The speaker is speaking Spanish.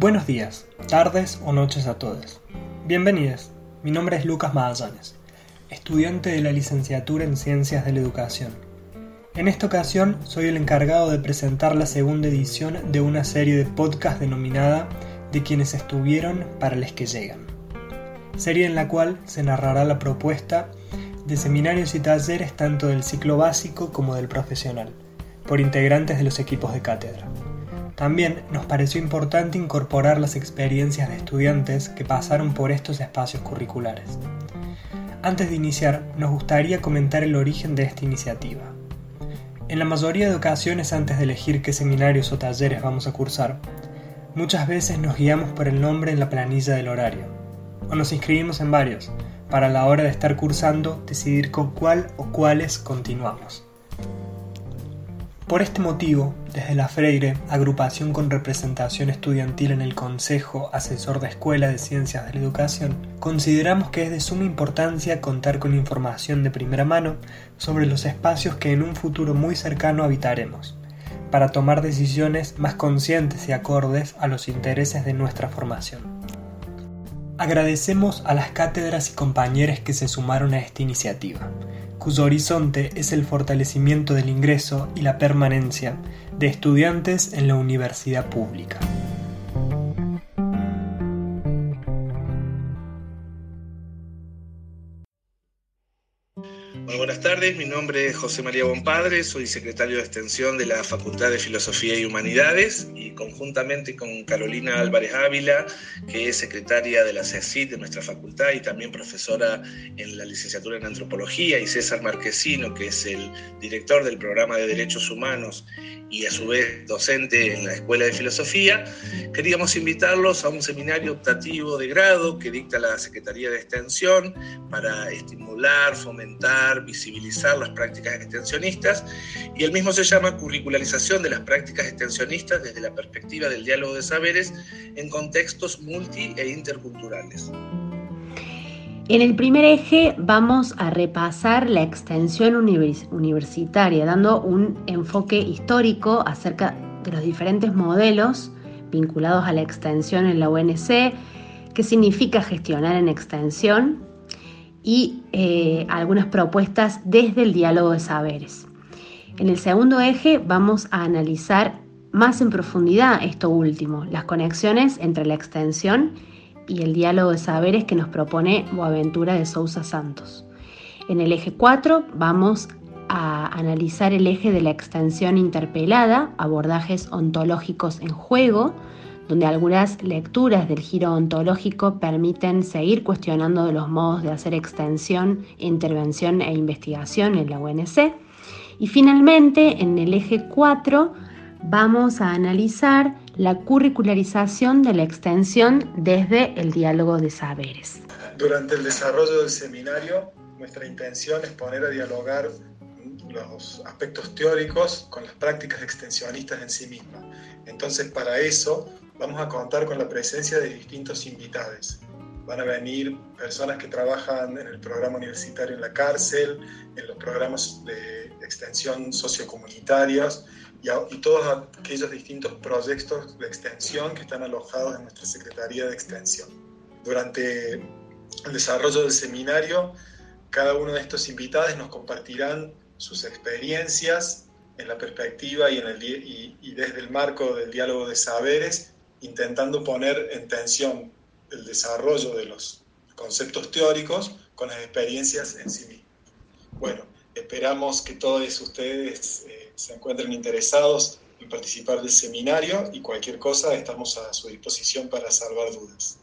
Buenos días, tardes o noches a todos. Bienvenidos. Mi nombre es Lucas Magallanes, estudiante de la licenciatura en Ciencias de la Educación. En esta ocasión soy el encargado de presentar la segunda edición de una serie de podcast denominada De quienes estuvieron para los que llegan. Serie en la cual se narrará la propuesta de seminarios y talleres tanto del ciclo básico como del profesional, por integrantes de los equipos de cátedra. También nos pareció importante incorporar las experiencias de estudiantes que pasaron por estos espacios curriculares. Antes de iniciar, nos gustaría comentar el origen de esta iniciativa. En la mayoría de ocasiones antes de elegir qué seminarios o talleres vamos a cursar, muchas veces nos guiamos por el nombre en la planilla del horario, o nos inscribimos en varios, para a la hora de estar cursando decidir con cuál o cuáles continuamos. Por este motivo, desde la Freire, agrupación con representación estudiantil en el Consejo Asesor de Escuela de Ciencias de la Educación, consideramos que es de suma importancia contar con información de primera mano sobre los espacios que en un futuro muy cercano habitaremos, para tomar decisiones más conscientes y acordes a los intereses de nuestra formación. Agradecemos a las cátedras y compañeros que se sumaron a esta iniciativa cuyo horizonte es el fortalecimiento del ingreso y la permanencia de estudiantes en la universidad pública. Buenas tardes, mi nombre es José María Bonpadre, soy secretario de Extensión de la Facultad de Filosofía y Humanidades y conjuntamente con Carolina Álvarez Ávila, que es secretaria de la CECIT de nuestra facultad y también profesora en la licenciatura en Antropología, y César Marquesino, que es el director del programa de Derechos Humanos y a su vez docente en la Escuela de Filosofía, queríamos invitarlos a un seminario optativo de grado que dicta la Secretaría de Extensión para estimular, fomentar, visibilizar las prácticas extensionistas y el mismo se llama Curricularización de las prácticas extensionistas desde la perspectiva del diálogo de saberes en contextos multi e interculturales. En el primer eje vamos a repasar la extensión universitaria, dando un enfoque histórico acerca de los diferentes modelos vinculados a la extensión en la UNC, qué significa gestionar en extensión y eh, algunas propuestas desde el diálogo de saberes. En el segundo eje vamos a analizar más en profundidad esto último, las conexiones entre la extensión y el diálogo de saberes que nos propone Boaventura de Sousa Santos. En el eje 4 vamos a analizar el eje de la extensión interpelada, abordajes ontológicos en juego, donde algunas lecturas del giro ontológico permiten seguir cuestionando los modos de hacer extensión, intervención e investigación en la UNC. Y finalmente, en el eje 4, vamos a analizar la curricularización de la extensión desde el diálogo de saberes. Durante el desarrollo del seminario, nuestra intención es poner a dialogar los aspectos teóricos con las prácticas extensionistas en sí mismas. Entonces, para eso vamos a contar con la presencia de distintos invitados. Van a venir personas que trabajan en el programa universitario en la cárcel, en los programas de extensión sociocomunitarios, y, todos aquellos distintos proyectos de extensión que están alojados en nuestra Secretaría de Extensión. Durante el desarrollo del seminario, cada uno de estos invitados nos compartirán sus experiencias en la perspectiva y desde el marco del diálogo de saberes, intentando poner en tensión el desarrollo de los conceptos teóricos con las experiencias en sí mismas. Bueno, esperamos que todos ustedes eh, se encuentren interesados en participar del seminario y cualquier cosa estamos a su disposición para salvar dudas.